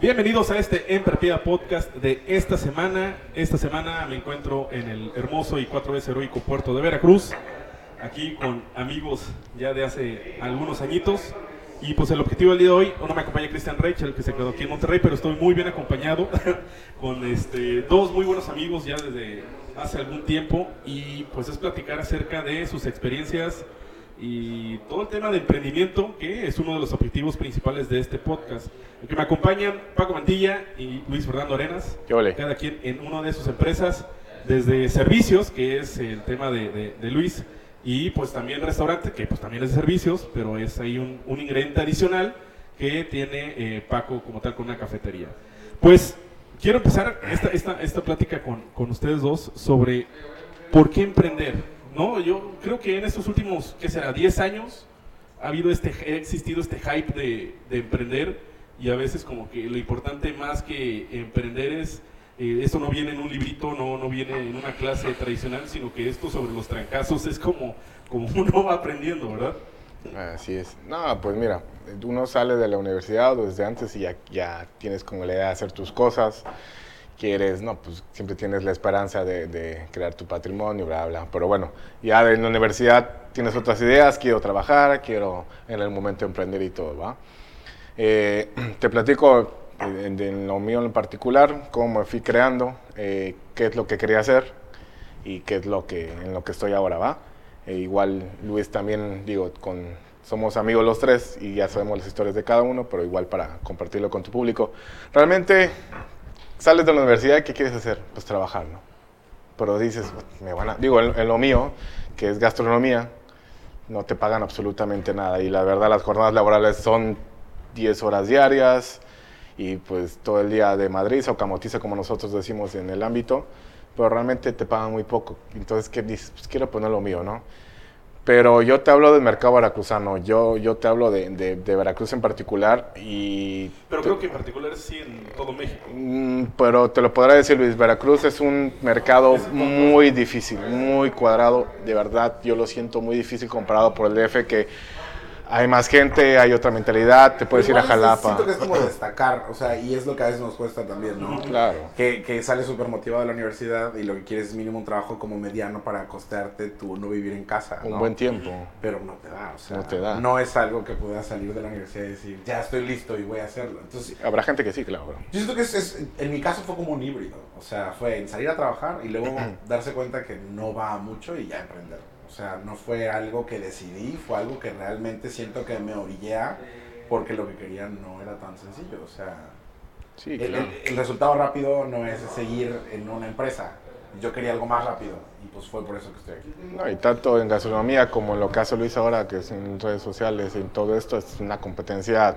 Bienvenidos a este Emperpida Podcast de esta semana. Esta semana me encuentro en el hermoso y cuatro veces heroico puerto de Veracruz, aquí con amigos ya de hace algunos añitos. Y pues el objetivo del día de hoy, no me acompaña Cristian Rachel, que se quedó aquí en Monterrey, pero estoy muy bien acompañado con este, dos muy buenos amigos ya desde hace algún tiempo. Y pues es platicar acerca de sus experiencias y todo el tema de emprendimiento, que es uno de los objetivos principales de este podcast. El que me acompañan Paco Mantilla y Luis Fernando Arenas, cada quien en una de sus empresas, desde servicios, que es el tema de, de- de Luis, y pues también restaurante, que pues también es de servicios, pero es ahí un, un ingrediente adicional que tiene eh, Paco como tal con una cafetería. Pues quiero empezar esta, esta, esta plática con, con ustedes dos sobre por qué emprender. No, yo creo que en estos últimos, ¿qué será? 10 años ha habido este, ha existido este hype de, de emprender y a veces como que lo importante más que emprender es, eh, esto no viene en un librito, no, no viene en una clase tradicional, sino que esto sobre los trancazos es como, como uno va aprendiendo, ¿verdad? Así es. No, pues mira, uno sale de la universidad desde antes y ya, ya tienes como la idea de hacer tus cosas. Quieres, no, pues siempre tienes la esperanza de, de crear tu patrimonio, bla, bla. Pero bueno, ya en la universidad tienes otras ideas, quiero trabajar, quiero en el momento emprender y todo, ¿va? Eh, te platico en, en lo mío en particular, cómo me fui creando, eh, qué es lo que quería hacer y qué es lo que, en lo que estoy ahora, ¿va? E igual Luis también, digo, con, somos amigos los tres y ya sabemos las historias de cada uno, pero igual para compartirlo con tu público. Realmente sales de la universidad ¿qué quieres hacer? Pues trabajar, ¿no? Pero dices, me van a, digo, en, en lo mío, que es gastronomía, no te pagan absolutamente nada y la verdad las jornadas laborales son 10 horas diarias y pues todo el día de Madrid o camotiza como nosotros decimos en el ámbito, pero realmente te pagan muy poco. Entonces, ¿qué dices? Pues quiero poner lo mío, ¿no? Pero yo te hablo del mercado veracruzano, yo, yo te hablo de, de- de Veracruz en particular y... Pero te- creo que en particular así en todo México. Mm, Pero te lo podrá decir Luis, Veracruz es un mercado muy difícil, muy cuadrado, de verdad yo lo siento muy difícil comparado por el DF que hay más gente, hay otra mentalidad, te puedes ir a Igual Jalapa. Siento que es como destacar, o sea, y es lo que a veces nos cuesta también, ¿no? Claro. Que, que sales súper motivado de la universidad y lo que quieres es mínimo un trabajo como mediano para costearte tu no vivir en casa, Un ¿no? buen tiempo. Pero no te da, o sea, No te da. no es algo que puedas salir de la universidad y decir, ya estoy listo y voy a hacerlo. Entonces, Habrá gente que sí, claro. yo siento que es, es- en mi caso fue como un híbrido, o sea, fue en salir a trabajar y luego darse cuenta que no va mucho y ya emprender. O sea, no fue algo que decidí, fue algo que realmente siento que me orillé a, porque lo que quería no era tan sencillo, o sea, Sí, el, claro. el- el resultado rápido no es seguir en una empresa. Yo quería algo más rápido y pues fue por eso que estoy aquí. No, y tanto en gastronomía como en lo que hace Luis ahora, que es en redes sociales, en todo esto, es una competencia.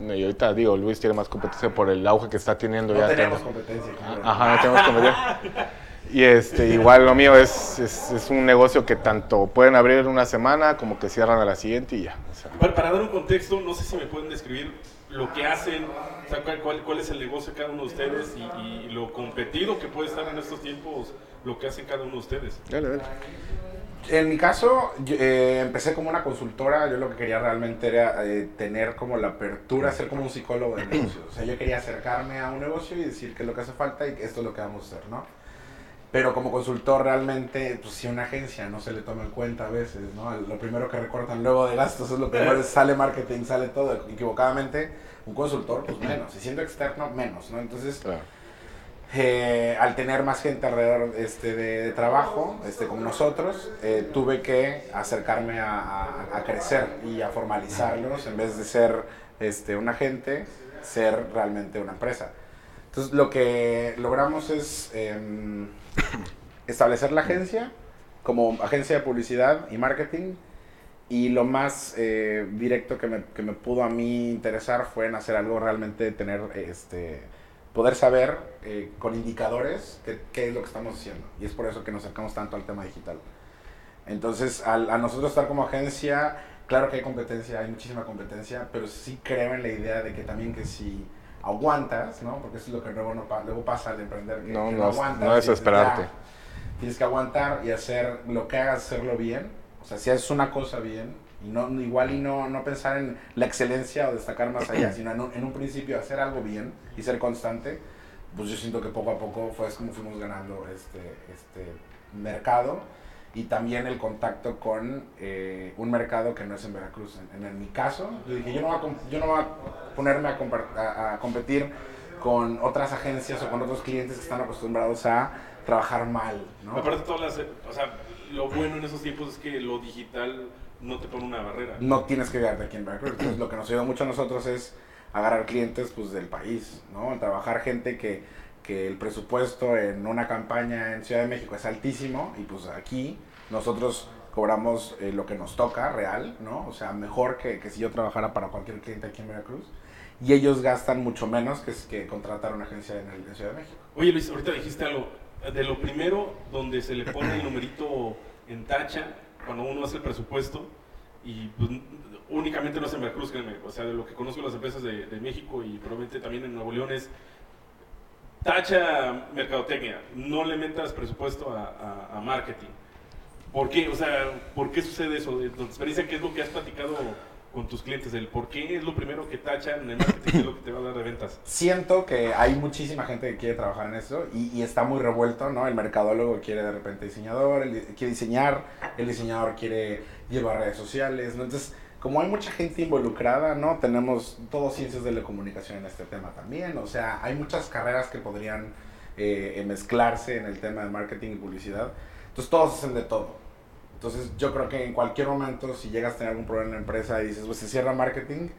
Y ahorita digo, Luis tiene más competencia por el auge que está teniendo. No ya tenemos tiene- competencia. Ajá, no tenemos competencia. Y este, igual lo mío es, es, es un negocio que tanto pueden abrir en una semana como que cierran a la siguiente y ya. o sea, Para, para dar un contexto, no sé si me pueden describir lo que hacen, o sea, cuál, cuál- cuál es el negocio de cada uno de ustedes y, y lo competido que puede estar en estos tiempos, lo que hace cada uno de ustedes. dale, dale. En mi caso, yo, eh, empecé como una consultora. Yo lo que quería realmente era eh, tener como la apertura, ser como un psicólogo de negocios. O sea, yo quería acercarme a un negocio y decir qué es lo que hace falta y que esto es lo que vamos a hacer, ¿no? Pero como consultor realmente, pues si una agencia no se le toma en cuenta a veces, ¿no? Lo primero que recortan luego de gastos es lo primero, es sale marketing, sale todo. Equivocadamente, un consultor, pues menos. Y siendo externo, menos, ¿no? Entonces, Claro. eh, al tener más gente alrededor este, de, de trabajo, este, como nosotros, eh, tuve que acercarme a, a- a crecer y a formalizarlos en vez de ser este, un agente, ser realmente una empresa. Entonces lo que logramos es em, establecer la agencia como agencia de publicidad y marketing. Y lo más eh, directo que me, que me pudo a mí interesar fue en hacer algo realmente, tener, este, poder saber eh, con indicadores qué, es lo que estamos haciendo. Y es por eso que nos acercamos tanto al tema digital. Entonces, al, a nosotros estar como agencia, claro que hay competencia, hay muchísima competencia, pero sí creo en la idea de que también que si aguantas, ¿no? Porque eso es lo que luego, no, luego pasa al emprender. Que, No, que no aguantas no desesperarte. "Ya". Tienes que aguantar y hacer lo que hagas, hacerlo bien. O sea, si haces una cosa bien, y no, igual y no, no pensar en la excelencia o destacar más allá, sino en un, en un principio hacer algo bien y ser constante, pues yo siento que poco a poco fue como fuimos ganando este, este mercado y también el contacto con eh, un mercado que no es en Veracruz. En, en mi caso, yo dije, yo no voy a, yo no voy a ponerme a, a- a competir con otras agencias o con otros clientes que están acostumbrados a trabajar mal, ¿no? Aparte, todas las, o sea, lo bueno en esos tiempos es que lo digital no te pone una barrera. no tienes que quedarte aquí en Veracruz. Entonces, lo que nos ayuda mucho a nosotros es agarrar clientes pues, del país, ¿no? Trabajar gente que, que el presupuesto en una campaña en Ciudad de México es altísimo y pues aquí nosotros cobramos eh, lo que nos toca real, ¿no? O sea, mejor que, que si yo trabajara para cualquier cliente aquí en Veracruz. Y ellos gastan mucho menos que, que contratar una agencia en, el, en Ciudad de México. Oye Luis, ahorita dijiste algo. De lo primero, donde se le pone el numerito en tacha, cuando uno hace el presupuesto, y pues, únicamente no es en Veracruz, créeme, o sea, de lo que conozco las empresas de, de México y probablemente también en Nuevo León es tacha mercadotecnia, no le metas presupuesto a, marketing. ¿Por qué? O sea, ¿por qué sucede eso? De tu experiencia, ¿qué es lo que has platicado con tus clientes? El por qué es lo primero que tachan en marketing, es lo que te va a dar de ventas. siento que hay muchísima gente que quiere trabajar en eso y, está muy revuelto, ¿no? El mercadólogo quiere de repente diseñador, el quiere diseñar, el diseñador quiere llevar redes sociales, ¿no? Entonces, como hay mucha gente involucrada, ¿no? Tenemos todos ciencias de la comunicación en este tema también, o sea, hay muchas carreras que podrían eh, eh, mezclarse en el tema de marketing y publicidad, entonces todos hacen de todo. Entonces yo creo que en cualquier momento, si llegas a tener algún problema en la empresa y dices, pues se cierra marketing,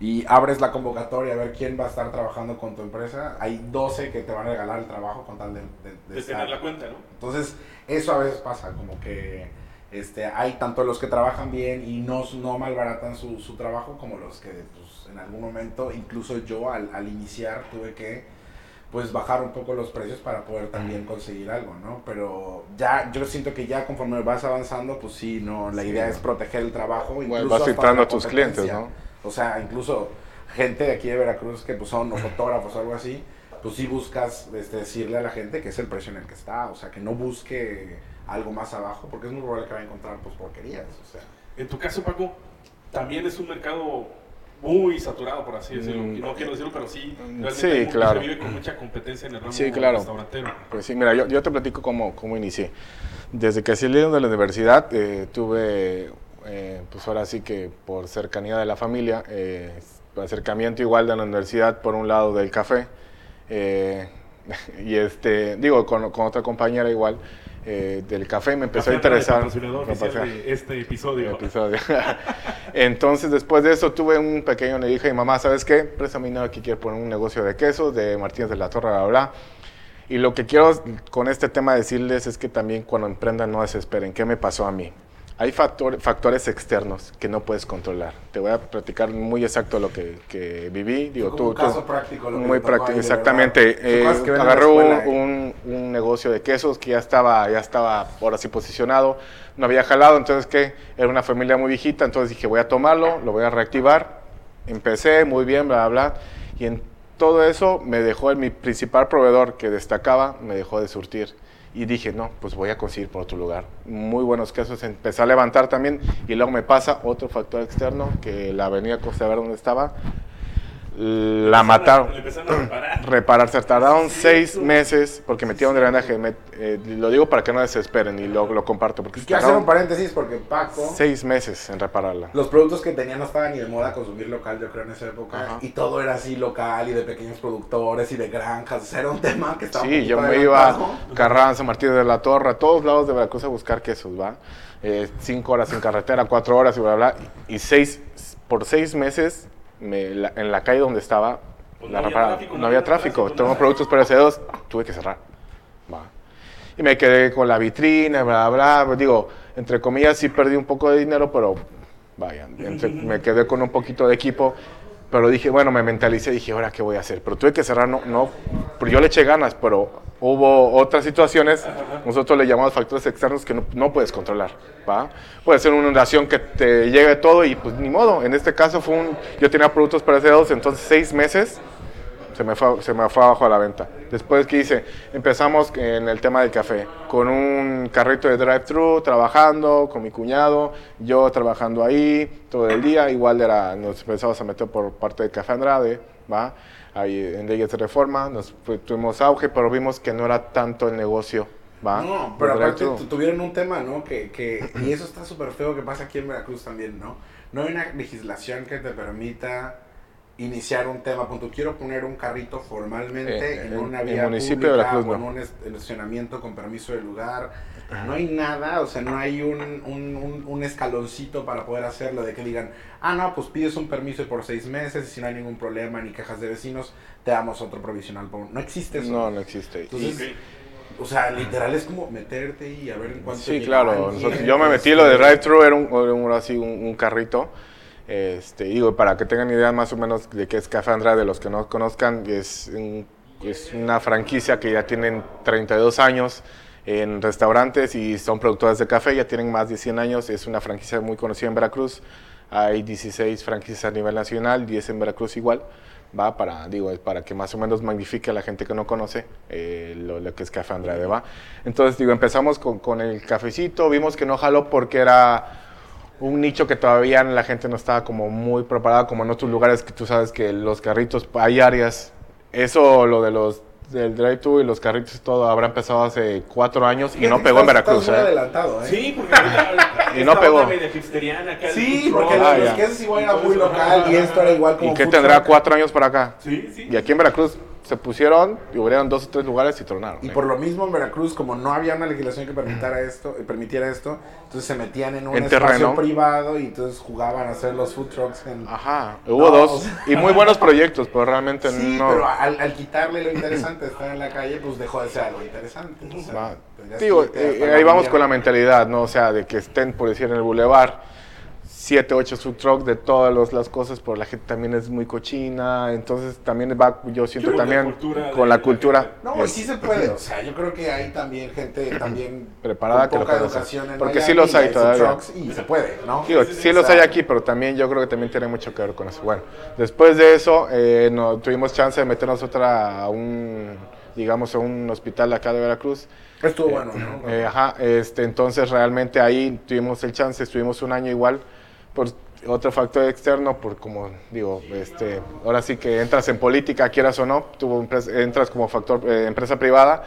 y abres la convocatoria a ver quién va a estar trabajando con tu empresa, hay 12 que te van a regalar el trabajo con tal de, de- de De tener la cuenta, ¿no? Entonces, eso a veces pasa, como que este, hay tanto los que trabajan bien y no, no malbaratan su, su trabajo, como los que pues, en algún momento, incluso yo al, al iniciar tuve que pues bajar un poco los precios para poder también conseguir algo, ¿no? Pero ya, yo siento que ya conforme vas avanzando, pues sí, no, la Sí, idea ¿no? es proteger el trabajo. Bueno, incluso vas filtrando a tus clientes. ¿no? O sea, incluso gente de aquí de Veracruz que pues son fotógrafos o algo así, pues sí buscas este, decirle a la gente que es el precio en el que está, o sea, que no busque algo más abajo, porque es muy probable que va a encontrar pues porquerías, o sea. En tu caso, Paco, también es un mercado muy saturado, por así decirlo. Mm. No quiero decirlo, pero sí. Sí, claro. Se vive con mucha competencia en el ramo Sí, claro. restaurantero. Pues sí, mira, yo, yo te platico cómo, cómo inicié. Desde que salí de la universidad, eh, tuve, eh, pues ahora sí que por cercanía de la familia, eh, acercamiento igual de la universidad por un lado del café, eh, y este, digo, con, con otra compañera igual eh, del café me empezó a Café interesar. patrocinador me oficial pasé- de este episodio. episodio. Entonces, después de eso, tuve un pequeño, le dije mi mamá, ¿sabes qué? Préstame dinero que quiero poner un negocio de quesos, de Martínez de la Torre, bla, bla. Y lo que quiero con este tema decirles es que también cuando emprendan no desesperen. ¿Qué me pasó a mí? Hay factor- factores externos que no puedes controlar. Te voy a platicar muy exacto lo que, que viví. Digo, tú, un caso tú- práctico. lo muy práctico, exactamente. Eh, agarré escuela, ¿eh? un, un negocio de quesos que ya estaba, ya estaba ahora sí posicionado, no había jalado, entonces que era una familia muy viejita, entonces dije voy a tomarlo, lo voy a reactivar. Empecé muy bien, bla, bla, bla, y en todo eso me dejó mi principal proveedor que destacaba, me dejó de surtir. Y dije, no, pues voy a conseguir por otro lugar. Muy buenos quesos, empecé a levantar también. Y luego me pasa otro factor externo, que la avenida Costa Verde donde estaba, la mataron. Le empezaron a reparar. Repararse, tardaron Sí, seis meses porque metieron drenaje. Me- eh, lo digo para que no desesperen y lo, lo comparto. Porque quiero hacer un paréntesis porque Paco, seis meses en repararla. los productos que tenía no estaban ni de moda consumir local, yo creo, en esa época. Ajá. Y todo era así local y de pequeños productores y de granjas. O sea, era un tema que estaba Sí, yo me iba a Carranza, Martínez de la Torre, a todos lados de Veracruz a buscar quesos, ¿va? Eh, cinco horas en carretera, cuatro horas y bla, bla, bla. Y seis, por seis meses me- la- en la calle donde estaba, Pues la no había tráfico, no, no había tráfico. tráfico, Tengo productos perecederos, tuve que cerrar. ¿va? Y me quedé con la vitrina, bla, bla, bla. Digo, entre comillas, sí perdí un poco de dinero, pero vaya, entre- me quedé con un poquito de equipo. Pero dije, bueno, me mentalicé, dije, ahora qué voy a hacer. Pero tuve que cerrar, no, no, pero yo le eché ganas, pero hubo otras situaciones, nosotros le llamamos factores externos que no, no puedes controlar, ¿va? Puede ser una inundación que te llegue todo y pues ni modo. En este caso fue un, yo tenía productos perecederos, entonces seis meses se me fue, se me fue abajo a la venta. Después, ¿qué hice? Empezamos en el tema del café, con un carrito de drive-thru, trabajando con mi cuñado, yo trabajando ahí todo el día, igual era, nos empezamos a meter por parte de Café Andrade, ¿va? Ahí en leyes de reforma, nos fue- tuvimos auge, pero vimos que no era tanto el negocio, ¿va? No, pero Del aparte tuvieron un tema, ¿no? Que, que, y eso está súper feo que pasa aquí en Veracruz también, ¿no? No hay una legislación que te permita iniciar un tema. Punto, quiero poner un carrito formalmente Eh, en en- una en vía municipio de pública o en un es- estacionamiento con permiso de lugar. No hay nada, o sea, no hay un, un, un, un escaloncito para poder hacerlo, de que digan, ah, no, pues pides un permiso por seis meses y si no hay ningún problema ni quejas de vecinos, te damos otro provisional. por- No existe eso. No, no existe. Entonces, o sea, literal es como meterte y a ver en cuánto Sí, claro. alguien, nosotros- yo me metí, lo de drive-thru era, un, era un- así un, un carrito. Este, digo, para que tengan idea más o menos de qué es Café Andrade, de los que no conozcan, es, es una franquicia que ya tienen 32 años en restaurantes y son productores de café, ya tienen más de 100 años, es una franquicia muy conocida en Veracruz. Hay 16 franquicias a nivel nacional, 10 en Veracruz igual. Va para, digo, para que más o menos magnifique a la gente que no conoce eh, lo, lo que es Café Andrade, ¿va? Entonces, digo, empezamos con, con el cafecito, vimos que no jaló porque era un nicho que todavía la gente no estaba como muy preparada, como en otros lugares que tú sabes que los carritos, hay áreas, eso, lo de los del drive-thru y los carritos y todo, habrá empezado hace cuatro años y no pegó en Veracruz, estás muy ¿eh? adelantado, ¿eh? Sí, porque ahorita Y no pegó. Sí, porque Ah, los que es igual era muy local y esto era igual como ¿Y qué food tendrá cuatro años para acá? Sí, sí. Y aquí en Veracruz se pusieron y abrieron dos o tres lugares y tronaron. Y ¿eh? por lo mismo en Veracruz, como no había una legislación que permitiera esto, eh, permitiera esto, entonces se metían en un En espacio terreno. privado y entonces jugaban a hacer los food trucks en... Ajá, hubo No, dos o sea- y muy buenos proyectos, pero realmente Sí, no. pero al, al quitarle lo interesante de estar en la calle, pues dejó de ser algo interesante. o sea, Digo, que eh, ahí vamos con la mentalidad, ¿no? O sea, de que estén, por decir, en el bulevar, siete, ocho food trucks de todas los- las cosas, pero la gente también es muy cochina, entonces también va, yo siento Creo que también cultura con la la cultura. gente. No, es sí se puede, o sea, yo creo que hay también gente también Preparada con que lo poca puede hacer. educación en Porque sí los hay todavía. y se puede, ¿no? Digo, Sí, sí, los hay aquí, pero también yo creo que también tiene mucho que ver con eso. Bueno, después de eso, eh, no, tuvimos chance de meternos otra a un, digamos, a un hospital acá de Veracruz. Estuvo bueno, ¿no? Eh, ajá, este, entonces realmente ahí tuvimos el chance, estuvimos un año igual por otro factor externo, por como digo, este, ahora sí que entras en política, quieras o no, tú entras como factor eh, empresa privada,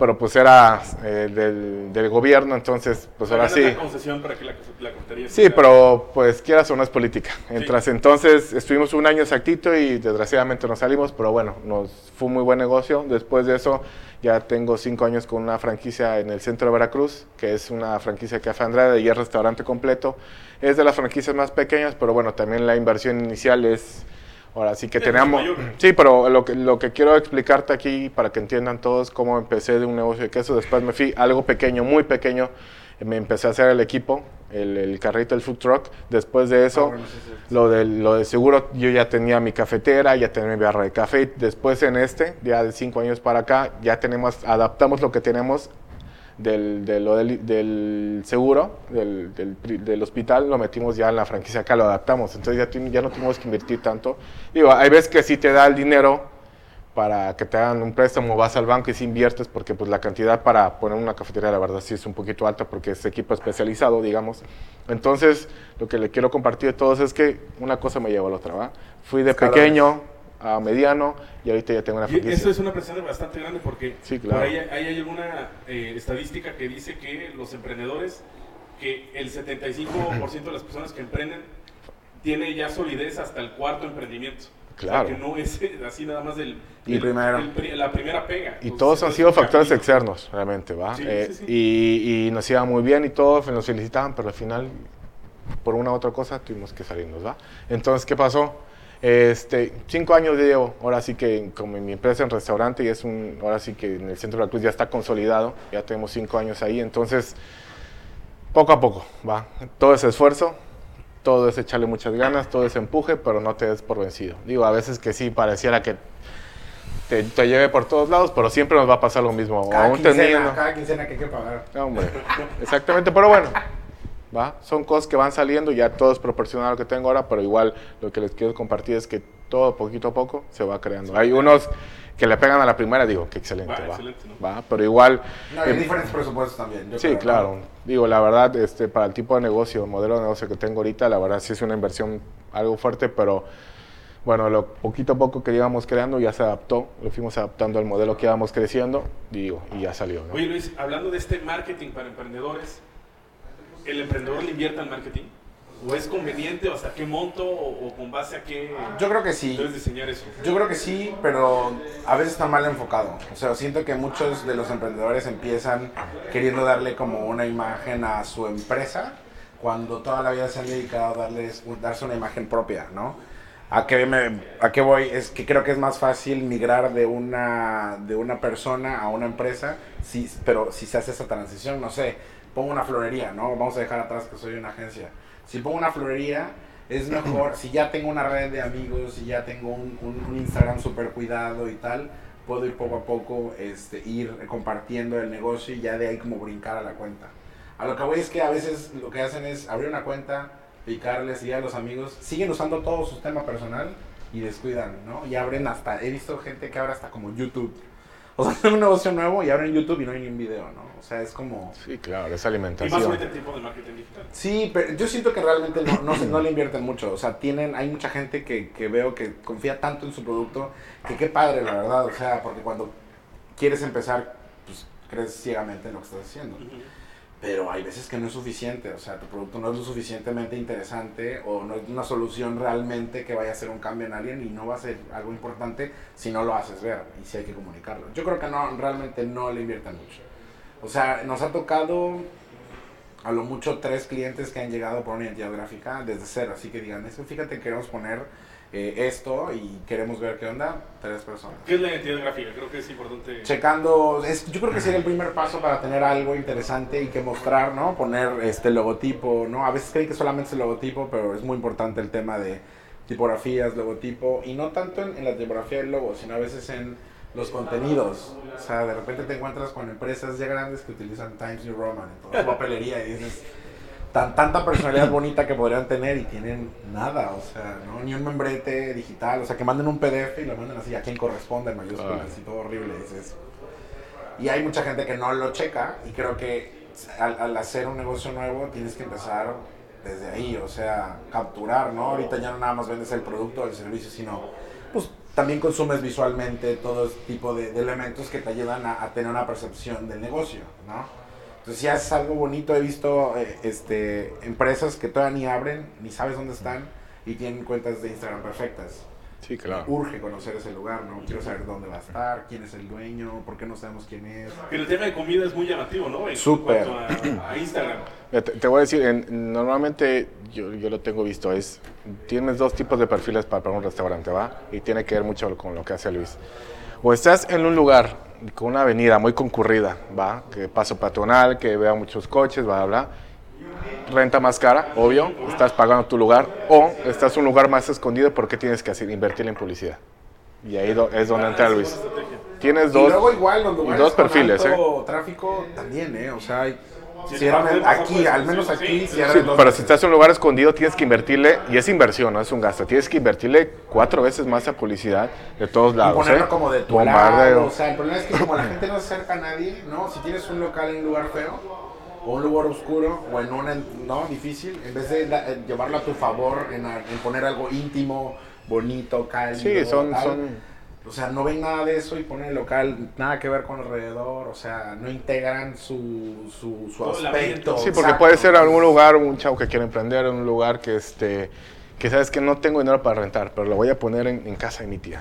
pero pues era eh, del, del gobierno, entonces pues ahora sí. concesión para que la, la Sí, sea- pero pues quieras o no es política. Entras, entonces estuvimos un año exactito y desgraciadamente nos salimos, pero bueno, nos fue un muy buen negocio. Después de eso ya tengo cinco años con una franquicia en el centro de Veracruz, que es una franquicia de Café Andrade y es restaurante completo. Es de las franquicias más pequeñas, pero bueno, también la inversión inicial es... Ahora sí que mayor. Sí, pero lo que, lo que quiero explicarte aquí para que entiendan todos cómo empecé de un negocio de queso, después me fui a algo pequeño, muy pequeño, me empecé a hacer el equipo, el, el carrito, el food truck. Después de eso, Ah, bueno, sí, sí, sí. lo, del, lo de seguro, yo ya tenía mi cafetera, ya tenía mi barra de café. Después en este, ya de cinco años para acá, ya tenemos, adaptamos lo que tenemos del, de lo del, del seguro, del, del, hospital, lo metimos ya en la franquicia acá, lo adaptamos. Entonces ya, ya no tuvimos que invertir tanto. Digo, hay veces que sí te da el dinero para que te hagan un préstamo, vas al banco y sí inviertes, porque pues la cantidad para poner una cafetería, la verdad sí es un poquito alta, porque es equipo especializado, digamos. Entonces, lo que le quiero compartir a todos es que una cosa me llevó a la otra, ¿va? Fui de pequeño a mediano y ahorita ya tengo una Y franquicia. eso es una presión bastante grande porque Sí, claro. por ahí hay, hay alguna eh, estadística que dice que los emprendedores, que el 75% de las personas que emprenden tiene ya solidez hasta el cuarto emprendimiento. Claro. O sea, que no es así nada más del, Y del- primero. pri- la primera pega. Y Entonces, todos han sido factores camino. externos, realmente, ¿va? Sí, Eh, sí, sí. Y, y nos iba muy bien y todo, nos felicitaban, pero al final, por una u otra cosa, tuvimos que salirnos, ¿va? Entonces, ¿qué pasó? Este, cinco años llevo, ahora sí que como mi empresa en restaurante y es un, ahora sí que en el centro de la Cruz ya está consolidado, ya tenemos cinco años ahí, entonces poco a poco, va, todo ese esfuerzo, todo es echarle muchas ganas, todo ese empuje, pero no te des por vencido. Digo, a veces que sí pareciera que te, te lleve por todos lados, pero siempre nos va a pasar lo mismo. Cada Aún quincena, teniendo- cada quincena que hay que pagar. no, hombre, exactamente, pero bueno, ¿va? Son cosas que van saliendo, ya todo es proporcional a lo que tengo ahora, pero igual lo que les quiero compartir es que todo poquito a poco se va creando. Hay unos que le pegan a la primera, digo, que excelente, Va, va, excelente, ¿no? va, pero igual... No, hay eh, diferentes presupuestos también. yo Sí, creo, claro. ¿no? Digo, la verdad, este, para el tipo de negocio, modelo de negocio que tengo ahorita, la verdad sí es una inversión algo fuerte, pero bueno, lo poquito a poco que íbamos creando ya se adaptó, lo fuimos adaptando al modelo que íbamos creciendo, digo, y ya salió. ¿no? Oye Luis, hablando de este marketing para emprendedores, ¿el emprendedor le invierte al marketing? ¿O es conveniente? ¿O hasta qué monto? ¿O, o con base a qué Yo creo que sí. debes diseñar eso? Yo creo que sí, pero a veces está mal enfocado. O sea, siento que muchos de los emprendedores empiezan queriendo darle como una imagen a su empresa cuando toda la vida se han dedicado a darles, darse una imagen propia, ¿no? ¿A qué, me, ¿A qué voy? Es que creo que es más fácil migrar de una, de una persona a una empresa, si, pero si se hace esa transición, no sé, pongo una florería, ¿no? Vamos a dejar atrás que soy una agencia. Si pongo una florería, es mejor, si ya tengo una red de amigos, si ya tengo un, Instagram súper cuidado y tal, puedo ir poco a poco, este, ir compartiendo el negocio y ya de ahí como brincar a la cuenta. A lo que voy es que a veces lo que hacen es abrir una cuenta, picarle, seguir a los amigos, siguen usando todo su tema personal y descuidan, ¿no? Y abren hasta, he visto gente que abre hasta como YouTube. O sea, un negocio nuevo y abren YouTube y no hay ni un video, ¿no? O sea, es como... Sí, claro, esa Y más alimentación. el tiempo del marketing digital. Sí, pero yo siento que realmente no, no, se- no le invierten mucho. O sea, tienen, hay mucha gente que, que veo que confía tanto en su producto que qué padre, la verdad. O sea, porque cuando quieres empezar, pues crees ciegamente en lo que estás haciendo. Pero hay veces que no es suficiente. O sea, tu producto no es lo suficientemente interesante o no es una solución realmente que vaya a hacer un cambio en alguien y no va a ser algo importante si no lo haces ver y si hay que comunicarlo. Yo creo que no, realmente no le invierten mucho. O sea, nos ha tocado a lo mucho tres clientes que han llegado por una identidad gráfica desde cero. Así que digan, eso fíjate, queremos poner eh, esto y queremos ver qué onda. Tres personas. ¿Qué es la identidad gráfica? Creo que es importante. Checando, es, yo creo que sería el primer paso para tener algo interesante y que mostrar, ¿no? Poner este logotipo, ¿no? A veces creen que solamente es el logotipo, pero es muy importante el tema de tipografías, logotipo, y no tanto en, en la tipografía del logo, sino a veces en los contenidos. O sea, de repente te encuentras con empresas ya grandes que utilizan Times New Roman en toda su papelería y dices, tan, tanta personalidad bonita que podrían tener y tienen nada, o sea, ¿no? Ni un membrete digital, o sea, que manden un PDF y lo manden así a quien corresponde en mayúsculas Ah. y todo horrible, dices. Y hay mucha gente que no lo checa y creo que al, al hacer un negocio nuevo tienes que empezar desde ahí, o sea, capturar, ¿no? Ahorita ya no nada más vendes el producto o el servicio, sino pues también consumes visualmente todo este tipo de, de elementos que te ayudan a, a tener una percepción del negocio, ¿no? Entonces si haces algo bonito, he visto eh, este, empresas que todavía ni abren, ni sabes dónde están y tienen cuentas de Instagram perfectas. Sí, claro. Urge conocer ese lugar, ¿no? Quiero saber dónde va a estar, quién es el dueño, por qué no sabemos quién es. Pero el tema de comida es muy llamativo, ¿no? En Súper. a, a Instagram. Mira, Te, te voy a decir, en- normalmente yo, yo lo tengo visto, es, tienes dos tipos de perfiles para, para un restaurante, ¿va? Y tiene que ver mucho con lo que hace Luis. O estás en un lugar con una avenida muy concurrida, ¿va? Que paso peatonal, que vea muchos coches, bla, bla, bla. Renta más cara, obvio, estás pagando tu lugar. O estás en un lugar más escondido porque tienes que hacer, invertir en publicidad. Y ahí do- es donde entra Luis. Tienes Y dos, luego igual los y dos con perfiles, ¿eh? tráfico también, ¿eh? O sea, hay- cierran el- aquí, al menos aquí, sí, cierran Sí, dos pero si estás en un lugar escondido tienes que invertirle, y es inversión, no es un gasto, tienes que invertirle cuatro veces más a publicidad de todos Y lados. ponerlo ¿eh? como de tu lado, o sea, el problema es que como la gente no se acerca a nadie, ¿no? Si tienes un local en un lugar feo, o un lugar oscuro, o en un, no, difícil, en vez de la- en llevarlo a tu favor, en, a- en poner algo íntimo, bonito, cálido, Sí, son- tal, son- O sea, no ven nada de eso y ponen el local, nada que ver con alrededor, o sea, no integran su, su, su aspecto. Sí, porque exacto. puede ser algún lugar, un chavo que quiere emprender, en un lugar que este que sabes que no tengo dinero para rentar, pero lo voy a poner en, en casa de mi tía.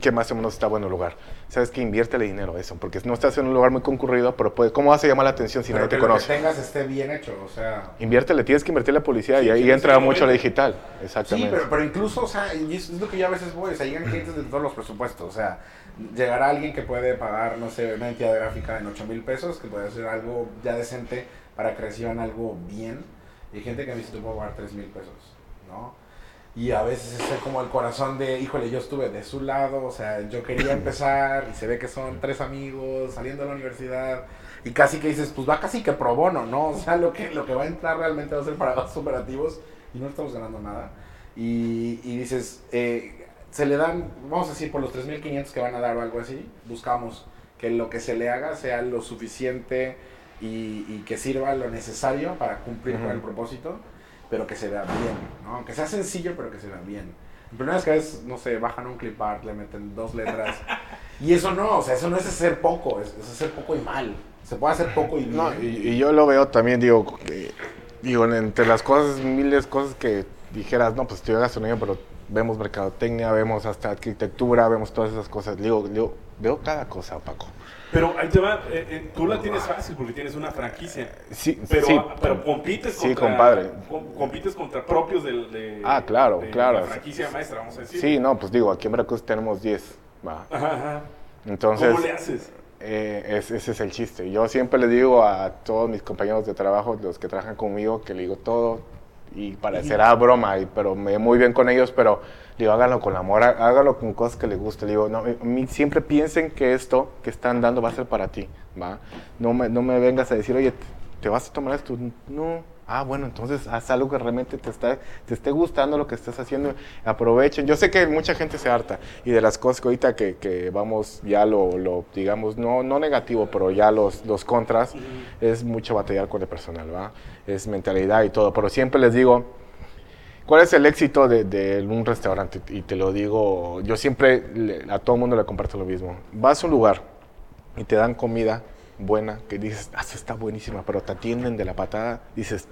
¿Qué más o menos está bueno el lugar? ¿Sabes que Inviértele dinero a eso, porque no estás en un lugar muy concurrido, pero puede, ¿cómo vas a llamar la atención si Pero nadie que te lo que conoce? tengas esté bien hecho, o sea... Inviértele, tienes que invertir la publicidad y Sí, ahí sí, entra sí, mucho la sí. digital. Sí, Exactamente. pero, pero incluso, o sea, y es, es lo que yo a veces voy, o sea, llegan clientes de todos los presupuestos, o sea, llegará alguien que puede pagar, no sé, una entidad gráfica en 8 mil pesos, que puede hacer algo ya decente para que reciban algo bien, y hay gente que me dice, tú puedo pagar 3 mil pesos, ¿no? Y a veces es como el corazón de, híjole, yo estuve de su lado, o sea, yo quería empezar y se ve que son tres amigos saliendo de la universidad y casi que dices, pues va casi que pro bono, ¿no? O sea, lo que, lo que va a entrar realmente va a ser para gastos operativos y no estamos ganando nada. Y, y dices, eh, se le dan, vamos a decir, por los 3.500 que van a dar o algo así, buscamos que lo que se le haga sea lo suficiente y, y que sirva lo necesario para cumplir con el propósito, pero que se vea bien, ¿no? Aunque sea sencillo, pero que se vea bien. La primera vez que ves, no sé, bajan un clip art, le meten dos letras. Y eso no, o sea, eso no es hacer poco, es, es hacer poco y mal. Se puede hacer poco y bien. No, y, y yo lo veo también, digo, que- digo, en- entre las cosas, miles de cosas que dijeras, no, pues estudié gastronomía, pero vemos mercadotecnia, vemos hasta arquitectura, vemos todas esas cosas. Digo, digo, veo cada cosa, Paco. Pero ahí te va, eh, eh, tú la tienes fácil porque tienes una franquicia. Sí, Pero, sí. pero compites Sí, contra, compadre. com- compites contra propios del, de, Ah, claro, de claro. la franquicia maestra, vamos a decir. Sí, no, pues digo, aquí en Veracruz tenemos 10, va. Ajá, ajá. Entonces, ¿Cómo le haces? eh, es- ese es el chiste. Yo siempre le digo a todos mis compañeros de trabajo, los que trabajan conmigo, que le digo todo, y parecerá broma, pero me muy bien con ellos, pero le digo, háganlo con amor, há- háganlo con cosas que les guste. Le digo, no, a mí siempre piensen que esto que están dando va a ser para ti, ¿va? No me, no me vengas a decir, oye, ¿te, te vas a tomar esto? No. Ah, bueno, entonces haz algo que realmente te, está, te esté gustando lo que estás haciendo. Aprovechen. Yo sé que mucha gente se harta y de las cosas que ahorita que, que vamos ya lo, lo, digamos, no, no negativo, pero ya los, los contras, es mucho batallar con el personal, ¿va? Es mentalidad y todo. Pero siempre les digo, ¿Cuál es el éxito de, de un restaurante? Y te lo digo, yo siempre le- a todo el mundo le comparto lo mismo. Vas a un lugar y te dan comida buena, que dices, ah, está buenísima, pero te atienden de la patada, dices,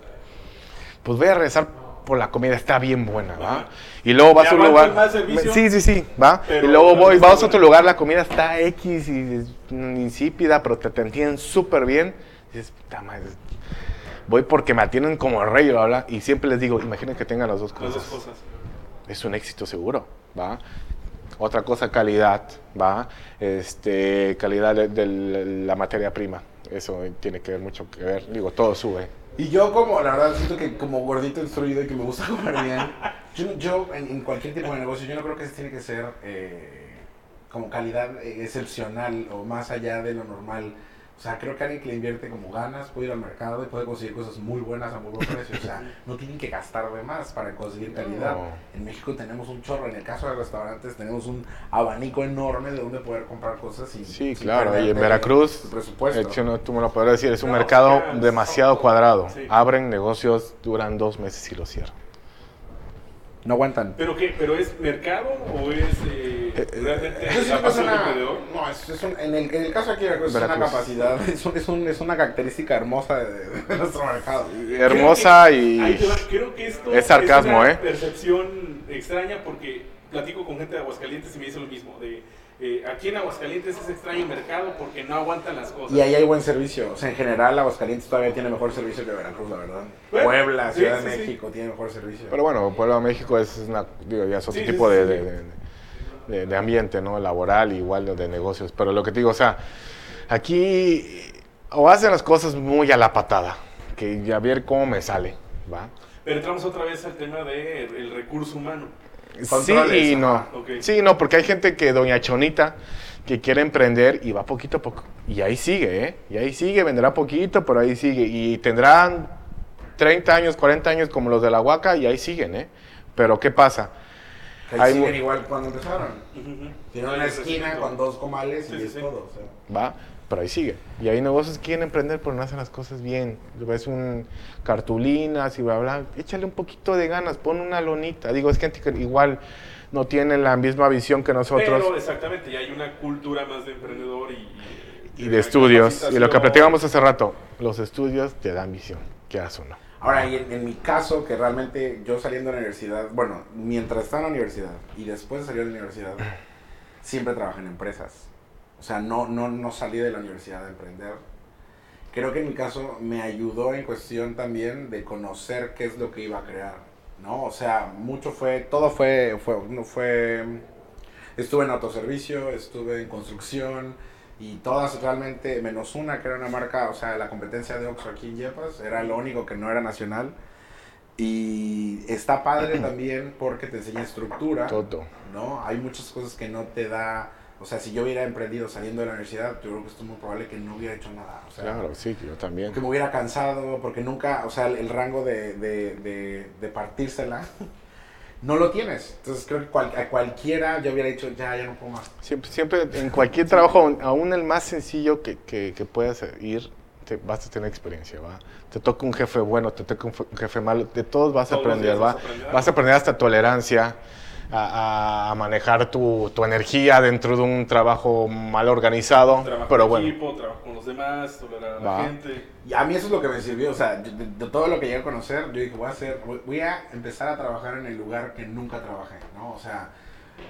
pues voy a regresar por la comida, está bien buena, ¿va? Y luego vas ¿Te a un lugar... más servicio? Sí, sí, sí, ¿va? Y luego la voy, vas a otro lugar, la comida está X y es, insípida, pero te, te atienden súper bien. Dices, puta madre, voy porque me atienden como el rey, bla, y siempre les digo, imaginen que tengan las dos Las cosas. dos cosas. Es un éxito seguro, ¿va? Otra cosa, calidad, ¿va? Este, calidad de, de la materia prima. Eso tiene que ver mucho que ver. Digo, todo sube. Y yo como, la verdad, siento que como gordito instruido y que me gusta comer bien, yo, yo en, en cualquier tipo de negocio, yo no creo que tiene que ser eh, como calidad eh, excepcional o más allá de lo normal. O sea, creo que alguien que le invierte como ganas puede ir al mercado y puede conseguir cosas muy buenas a muy buen precio. O sea, no tienen que gastar de más para conseguir calidad. No. En México tenemos un chorro. En el caso de restaurantes tenemos un abanico enorme de donde poder comprar cosas sin Sí, sin claro. Y en Veracruz, tu presupuesto. eh, tú no- tú me lo podrás decir, es un No, mercado demasiado cuadrado. sí. Abren negocios, duran dos meses y lo cierran. No aguantan. ¿Pero qué? ¿Pero es mercado o es eh, realmente la es pasión una, no, es, es un- en, el, en el caso aquí es una capacidad, es, un- es, un- es una característica hermosa de, de nuestro mercado. Hermosa que- y... creo que esto Es sarcasmo, una ¿eh? percepción extraña porque platico con gente de Aguascalientes y me dice lo mismo. De, eh, aquí en Aguascalientes es extraño el mercado porque no aguantan las cosas. Y ahí hay buen servicio. O sea, en general, Aguascalientes todavía tiene mejor servicio que Veracruz, la verdad. Bueno, Puebla, sí, Ciudad sí, de sí. México tiene mejor servicio. Pero bueno, Pueblo de México es una, digo, ya es otro Sí, sí, tipo sí, de, sí. de- de- de- de ambiente, ¿no? Laboral, igual de, de negocios. Pero lo que te digo, o sea, aquí o hacen las cosas muy a la patada, que ya ver cómo me sale, ¿va? Pero entramos otra vez al tema del recurso humano. Controles, sí y no. ajá, ok. Sí, no, porque hay gente que, doña Chonita, que quiere emprender y va poquito a poco. Y ahí sigue, ¿eh? Y ahí sigue, vendrá poquito, pero ahí sigue. Y tendrán 30 años, 40 años como los de la Huaca y ahí siguen, ¿eh? Pero ¿qué pasa? Que hay siguen igual cuando empezaron. Ujú. Tienen una esquina con dos comales Sí, y sí, es sí. todo. o sea. ¿Va? Pero ahí sigue. Y hay negocios que quieren emprender, pero no hacen las cosas bien. Ves un cartulinas y bla, bla. Échale un poquito de ganas, pon una lonita. Digo, es gente que igual no tiene la misma visión que nosotros. Pero exactamente, ya hay una cultura más de emprendedor y, y de estudios. Y lo que platicamos hace rato, los estudios te dan visión, quieras o no. Ahora, y en, mi caso, que realmente yo saliendo de la universidad, bueno, mientras estaba en la universidad y después de salir de la universidad, siempre trabajé en empresas. O sea, no, no, no salí de la universidad a emprender. Creo que en mi caso me ayudó en cuestión también de conocer qué es lo que iba a crear, ¿no? O sea, mucho fue, todo fue, fue, fue, estuve en autoservicio, estuve en construcción y todas realmente, menos una que era una marca, o sea, la competencia de Oxford aquí en Yepes, era lo único que no era nacional. Y está padre también porque te enseña estructura. Todo. ¿no? Hay muchas cosas que no te da. O sea, si yo hubiera emprendido saliendo de la universidad, yo creo que esto es muy probable que no hubiera hecho nada. O sea, Claro, sí, yo también. que me hubiera cansado, porque nunca, o sea, el, el rango de, de, de, de partírsela no lo tienes. Entonces creo que cual- a cualquiera yo hubiera dicho, ya, ya no puedo más. Siempre, siempre en cualquier trabajo, aún- el más sencillo que, que, que puedas ir, te, vas a tener experiencia, ¿va? Te toca un jefe bueno, te toca un, fe- un jefe malo, de todos vas a Todos aprender, ¿va? vas a aprender Vas a aprender hasta tolerancia, a, manejar tu, tu energía dentro de un trabajo mal organizado, Trabajo pero en bueno. equipo, trabajo con los demás, tolerar a la Va. gente. Y a mí eso es lo que me sirvió, o sea, yo- de, de todo lo que llegué a conocer, yo dije, voy a hacer, voy- a empezar a trabajar en el lugar que nunca trabajé, ¿no? O sea,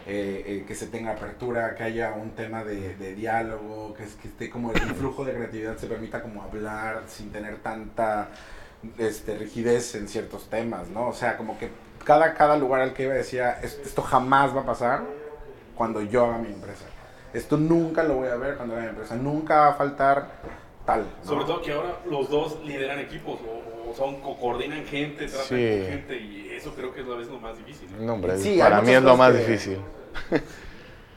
eh, eh, que se tenga apertura, que haya un tema de, de diálogo, que, es- que esté como el flujo de creatividad se permita como hablar sin tener tanta este, rigidez en ciertos temas, ¿no? O sea, como que cada, cada lugar al que iba decía, "Es- esto jamás va a pasar cuando yo haga mi empresa. Esto nunca lo voy a ver cuando haga mi empresa. Nunca va a faltar tal. ¿no? Sobre todo que ahora los dos lideran equipos o, o son, co- coordinan gente, tratan Sí. con gente y eso creo que es a veces lo más difícil. ¿no? No, hombre, Sí, hay para mí es lo más que- difícil.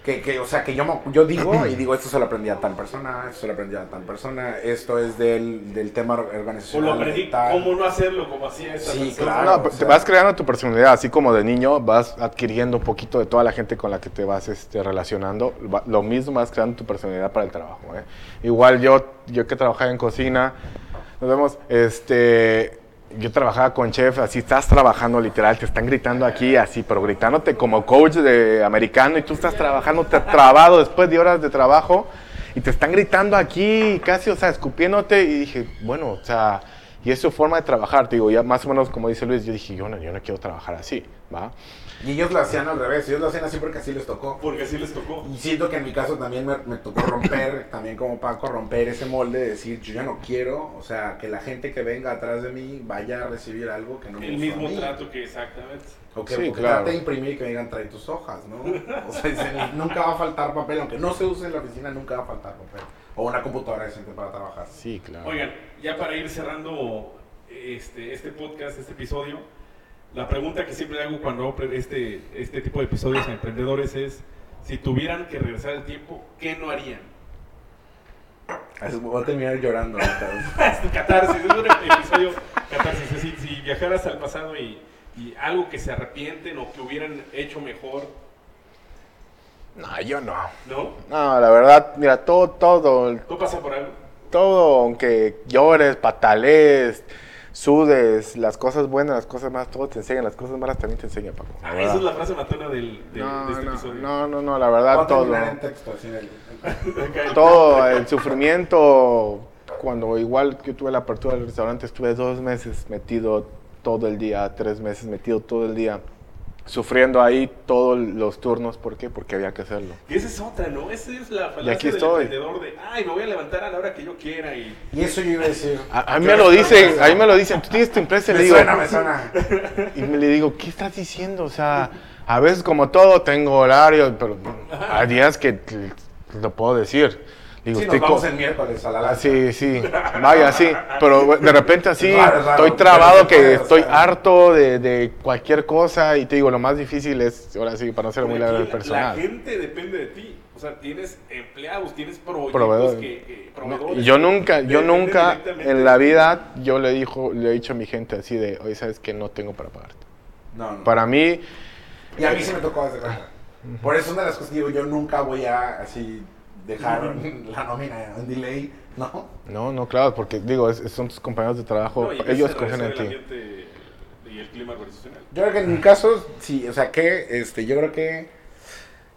Que, que, o sea, que yo, yo digo y digo, esto se lo aprendí a tal persona, esto se lo aprendí a tal persona, esto es del, del tema O lo organizacional. aprendí tal. cómo no hacerlo como hacía esta Sí, persona. claro. No, o pero sea- te vas creando tu personalidad, así como de niño vas adquiriendo un poquito de toda la gente con la que te vas este, relacionando. Lo mismo vas creando tu personalidad para el trabajo. ¿eh? Igual yo, yo que trabajaba en cocina, nos vemos, este, yo trabajaba con chef, así estás trabajando literal, te están gritando aquí así, pero gritándote como coach de americano y tú estás trabajando te- trabado después de horas de trabajo y te están gritando aquí casi, o sea, escupiéndote y dije, bueno, o sea, y es su forma de trabajar, te digo, ya más o menos como dice Luis, yo dije, yo no, yo no quiero trabajar así, ¿va? Y ellos lo hacían al revés, ellos lo hacían así porque así les tocó. Porque así les tocó. Y siento que en mi caso también me, me tocó romper, también como Paco, romper ese molde de decir, yo ya no quiero, o sea, que la gente que venga atrás de mí vaya a recibir algo que no me El a mismo mí. trato que exactamente. O que, Sí, o que claro. trate de imprimir y que me digan, trae tus hojas, ¿no? O sea, dicen, nunca va a faltar papel, aunque no se use en la oficina, nunca va a faltar papel. O una computadora decente para trabajar. Sí, claro. Oigan, ya para ir cerrando este, este podcast, este episodio, la pregunta que siempre hago cuando hago este, este tipo de episodios a emprendedores es, si tuvieran que regresar el tiempo, ¿qué no harían? Voy a terminar llorando. Este catarsis, es un episodio catarsis. Es decir, si viajaras al pasado y, y algo que se arrepienten o que hubieran hecho mejor, No, yo no. ¿no? No, la verdad, mira, todo, todo, ¿Tú pasas por algo? todo, aunque llores, patalees, sudes, las cosas buenas, las cosas malas, todo te enseña, las cosas malas también te enseñan, Paco. Ah, esa es la frase matona del, del- no, de este no, episodio. no, no, no, la verdad, a todo. terminar en texto, así en el- Todo, el sufrimiento, cuando igual que tuve la apertura del restaurante, estuve dos meses metido todo el día, tres meses metido todo el día, sufriendo ahí todos los turnos. ¿Por qué? Porque había que hacerlo. Y esa es otra, ¿no? Esa es la falacia aquí del estoy. emprendedor de, ay, me voy a levantar a la hora que yo quiera y... Y eso yo iba a decir. A, a mí me lo dicen, a mí me lo dicen, tú tienes tu empresa y le Me digo, suena, me suena. y me le digo, ¿qué estás diciendo? O sea, a veces como todo tengo horario, pero hay días que lo puedo decir. Digo, Sí, nos vamos el miércoles a la Ah, lanza. sí, sí, vaya, sí, pero de repente así raro, raro, estoy trabado que o estoy harto de, de cualquier cosa y te digo, lo más difícil es, ahora sí, para no ser muy largo el personal. La gente depende de ti. O sea, tienes empleados, tienes Proveedores. que, No, proveedores yo nunca, yo nunca en la vida, yo le dijo, le he dicho a mi gente así de, oye, sabes que no tengo para pagarte. No, no. Para mí, Y a mí sí me tocó desde. Por eso una de las cosas que digo, yo nunca voy a así dejar la nómina en delay, ¿no? no, no, claro, porque digo, es- son tus compañeros de trabajo, No, ellos el confían en ti. y el clima organizacional. Yo creo que en mi caso, sí, o sea, que, este, yo creo que,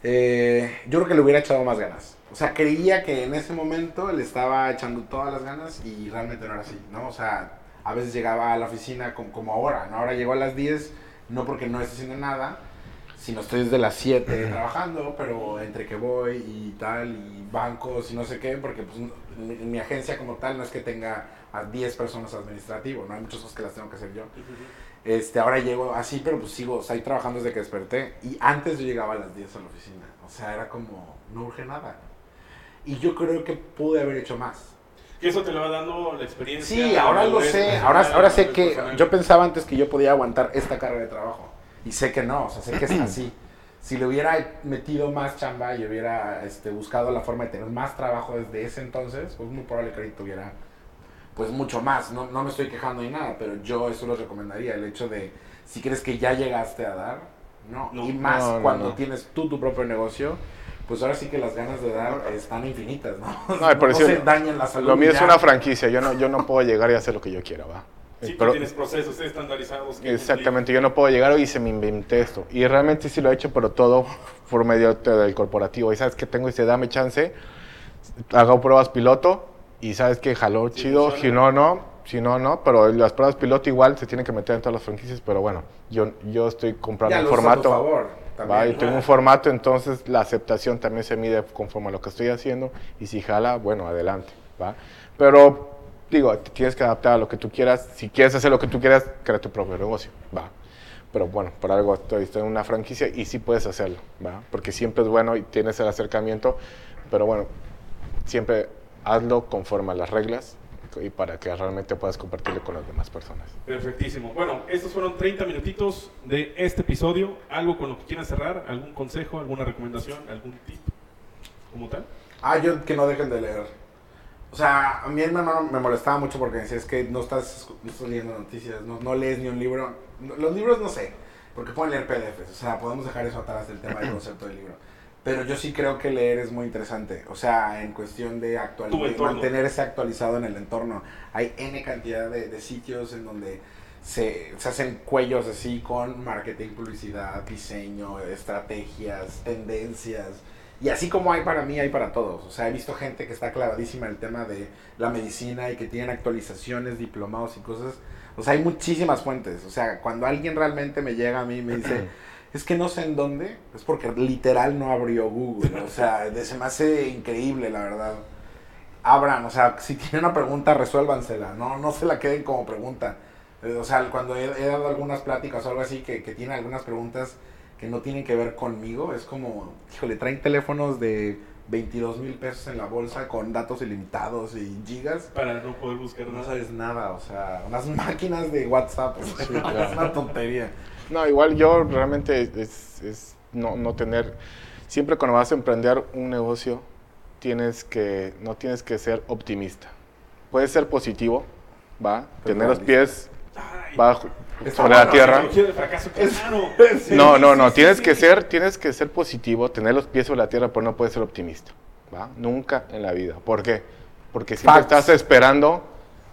eh, yo creo que le hubiera echado más ganas. O sea, creía que en ese momento le estaba echando todas las ganas y realmente no era así, ¿no? O sea, a veces llegaba a la oficina como, como ahora, ¿no? Ahora llegó a las 10, no porque no esté haciendo nada, si no estoy desde las 7 trabajando, pero entre que voy y tal, y bancos y no sé qué, porque pues mi, mi agencia como tal no es que tenga a 10 personas administrativo, no hay muchas cosas que las tengo que hacer yo. Este, ahora llego así, pero pues sigo, o sea, ahí trabajando desde que desperté. Y antes yo llegaba a las 10 a la oficina. O sea, era como, no urge nada. Y yo creo que pude haber hecho más. Que eso te lo va dando la experiencia. Sí, ahora lo sé. Ahora, ahora sé que personal. yo pensaba antes que yo podía aguantar esta carga de trabajo. Y sé que no, o sea, sé que es así. Si le hubiera metido más chamba y hubiera este, buscado la forma de tener más trabajo desde ese entonces, pues muy probable que ahorita tuviera pues mucho más. No, no me estoy quejando ni nada, pero yo eso lo recomendaría. El hecho de, si crees que ya llegaste a dar, no. No. y más No, cuando tienes tú tu propio negocio, pues ahora sí que las ganas de dar están infinitas, ¿no? No, por se dañan la salud. Lo mío es una franquicia, yo no, yo no puedo llegar y hacer lo que yo quiera, ¿va? Sí, tú Pero- tienes procesos estandarizados. que Exactamente, yo no puedo llegar y se me inventé esto. Y realmente sí lo he hecho, pero todo por medio de- del corporativo. Y sabes que tengo ese dame chance, hago pruebas piloto y sabes que jaló Sí, chido, funciona. si no, no, si no, no. Pero las pruebas piloto igual se tienen que meter en todas las franquicias, pero bueno, yo, yo estoy comprando Ya un formato. favor, también. ¿va? Y tengo un formato, entonces la aceptación también se mide conforme a lo que estoy haciendo. Y si jala, bueno, adelante. ¿va? Pero digo, te tienes que adaptar a lo que tú quieras. Si quieres hacer lo que tú quieras, crea tu propio negocio. ¿va? Pero bueno, por algo estoy, estoy en una franquicia y sí puedes hacerlo. ¿va? Porque siempre es bueno y tienes el acercamiento. Pero bueno, siempre hazlo conforme a las reglas y para que realmente puedas compartirlo con las demás personas. Perfectísimo. Bueno, estos fueron 30 minutitos de este episodio. ¿Algo con lo que quieran cerrar? ¿Algún consejo, alguna recomendación, algún tip como tal? Ah, yo que no dejen de leer. O sea, a mí mi hermano me molestaba mucho porque decía, es que no estás, no estás leyendo noticias, no, no lees ni un libro. Los libros no sé, porque pueden leer PDFs, o sea, podemos dejar eso atrás del tema del concepto del libro. Pero yo sí creo que leer es muy interesante, o sea, en cuestión de, mantenerse actualizado en el entorno. Hay N cantidad de, de sitios en donde se, se hacen cuellos así con marketing, publicidad, diseño, estrategias, tendencias. Y así como hay para mí, hay para todos. O sea, he visto gente que está clavadísima en el tema de la medicina y que tienen actualizaciones, diplomados y cosas. O sea, hay muchísimas fuentes. O sea, cuando alguien realmente me llega a mí y me dice, es que no sé en dónde, es porque literal no abrió Google. O sea, se me hace increíble, la verdad. Abran, o sea, si tienen una pregunta, resuélvansela. No, no se la queden como pregunta. Eh, O sea, cuando he, he dado algunas pláticas o algo así que, que tienen algunas preguntas que no tienen que ver conmigo, es como, híjole, traen teléfonos de 22 mil pesos en la bolsa con datos ilimitados y gigas. Para no poder buscar No nada. sabes nada, o sea, unas máquinas de WhatsApp, o sea, claro. es una tontería. No, igual yo realmente es, es no, no tener, siempre cuando vas a emprender un negocio, tienes que, no tienes que ser optimista. Puedes ser positivo, ¿va? Pero Tener los pies Ay, bajo, sobre la tierra. No, no, no, tienes que ser, tienes que ser positivo, tener los pies sobre la tierra, pero no puedes ser optimista, ¿va? Nunca en la vida. ¿Por qué? Porque siempre Facts. estás esperando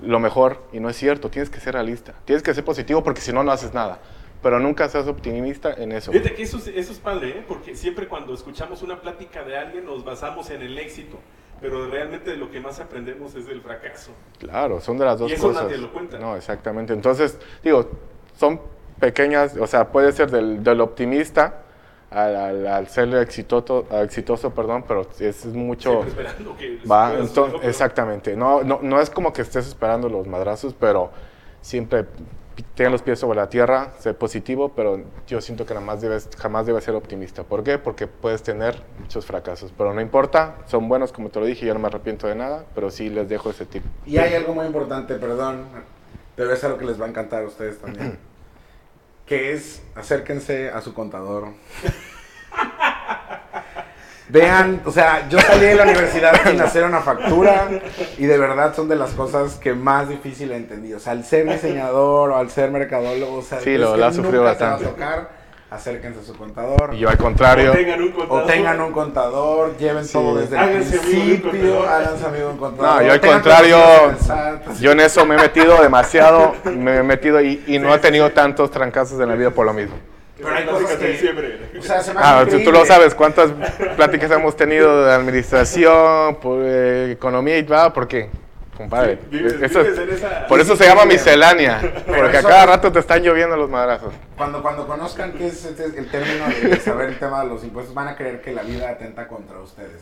lo mejor y no es cierto, tienes que ser realista. Tienes que ser positivo porque si no, no haces nada. Pero nunca seas optimista en eso. Fíjate que eso, es- eso es padre, ¿eh? porque siempre cuando escuchamos una plática de alguien nos basamos en el éxito, pero realmente de lo que más aprendemos es del fracaso. Claro, son de las dos Y eso cosas. nadie lo cuenta. No, exactamente. Entonces, digo, son pequeñas, o sea, puede ser del, del optimista al, al- al ser exitoso, exitoso, perdón, pero es, mucho... Siempre esperando que Va, entonces, exactamente. No, no, no es como que estés esperando los madrazos, pero siempre ten los pies sobre la tierra, sé positivo, pero yo siento que nada más debes, jamás debes ser optimista. ¿Por qué? Porque puedes tener muchos fracasos, pero no importa, son buenos, como te lo dije, yo no me arrepiento de nada, pero sí les dejo ese tip. Y hay algo muy importante, perdón, pero es algo que les va a encantar a ustedes también. Que es acérquense a su contador. Vean, o sea, yo salí de la universidad sin hacer una factura y de verdad son de las cosas que más difícil he entendido. O sea, al ser diseñador o al ser mercadólogo, o sea, Sí, lo- sufrido nunca te va a bastante. tocar, acérquense a su contador. Y yo al contrario, O tengan un contador. O tengan un contador, lleven Sí. todo desde el Háganse un principio, háganse amigo un contador. No, yo al contrario, el yo en eso me he metido demasiado, me he metido y, y no he tenido tantos trancazos en la vida por lo mismo. Pero hay cosas que- diciembre. O sea, se me hace Ah, tú, lo sabes, cuántas pláticas hemos tenido de administración, por, eh, economía y va, ¿por qué? Compadre. Sí, vives- Eso- vives en esa- por eso se llama miscelánea, porque a cada rato te están lloviendo los madrazos. Cuando, cuando conozcan qué es este- el término de saber el tema de los impuestos, van a creer que la vida atenta contra ustedes.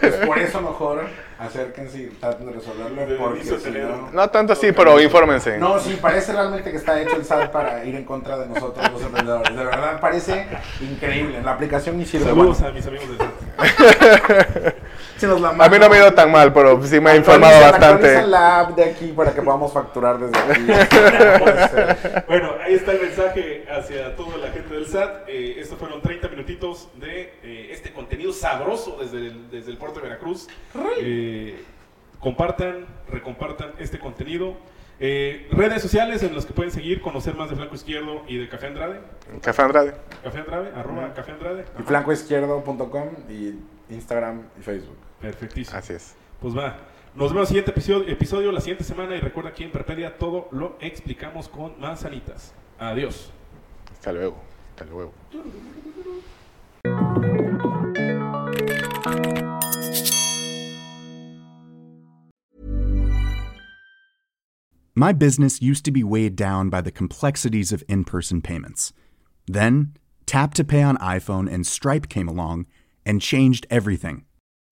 Pues por eso mejor acérquense y traten de resolverlo, porque inicio si no... No tanto así, pero infórmense. No, sí, parece realmente que está hecho el SAT para ir en contra de nosotros los emprendedores. De verdad, parece increíble. La aplicación ni sirve. Saludos Bueno, a mis amigos del SAT. se nos la A mí no me ha ido tan mal, pero sí me he informado bastante. la app de aquí para que podamos facturar desde aquí. Bueno, ahí está el mensaje hacia toda la gente del SAT. Eh, estos fueron 30 minutitos de eh, este contenido sabroso desde el, desde el puerto de Veracruz. Eh, compartan, recompartan este contenido. Eh, redes sociales en las que pueden seguir, conocer más de Flanco Izquierdo y de Café Andrade. Café Andrade. Café Andrade, arroba Café Andrade. Y flancoizquierdo.com y Instagram y Facebook. Perfectísimo. Así es. Pues va. Nos vemos en el siguiente episodio, episodio la siguiente semana y recuerda aquí en Perpedia todo lo explicamos con manzanitas. Adiós. Hasta luego. Hasta luego. My business used to be weighed down by the complexities of in person payments. Then, Tap to Pay on iPhone and Stripe came along and changed everything.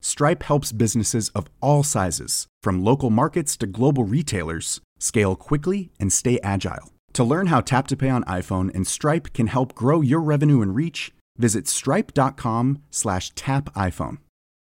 Stripe helps businesses of all sizes, from local markets to global retailers, scale quickly and stay agile. To learn how Tap to Pay on iPhone and Stripe can help grow your revenue and reach, visit stripe.com/tapiphone.